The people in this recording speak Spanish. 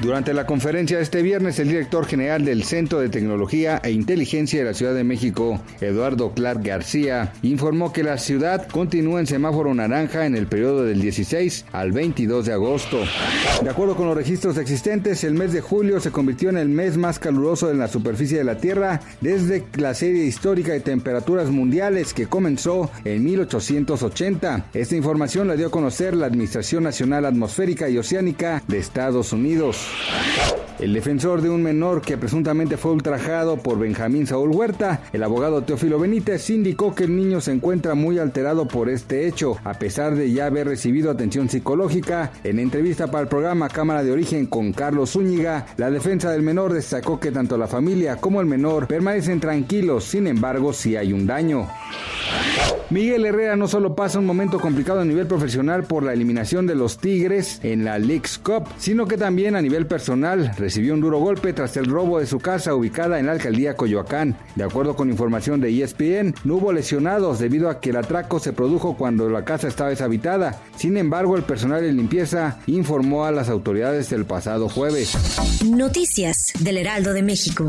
Durante la conferencia de este viernes, el director general del Centro de Tecnología e Inteligencia de la Ciudad de México, Eduardo Clark García, informó que la ciudad continúa en semáforo naranja en el periodo del 16 al 22 de agosto. De acuerdo con los registros existentes, el mes de julio se convirtió en el mes más caluroso en la superficie de la Tierra desde la serie histórica de temperaturas mundiales que comenzó en 1880. Esta información la dio a conocer la Administración Nacional Atmosférica y Oceánica de Estados Unidos. El defensor de un menor que presuntamente fue ultrajado por Benjamín Saúl Huerta, el abogado Teófilo Benítez, indicó que el niño se encuentra muy alterado por este hecho, a pesar de ya haber recibido atención psicológica. En entrevista para el programa Cámara de Origen con Carlos Zúñiga, la defensa del menor destacó que tanto la familia como el menor permanecen tranquilos, sin embargo, si hay un daño. Miguel Herrera no solo pasa un momento complicado a nivel profesional por la eliminación de los Tigres en la League's Cup, sino que también a nivel personal recibió un duro golpe tras el robo de su casa ubicada en la alcaldía Coyoacán. De acuerdo con información de ESPN, no hubo lesionados debido a que el atraco se produjo cuando la casa estaba deshabitada. Sin embargo, el personal de limpieza informó a las autoridades el pasado jueves. Noticias del Heraldo de México.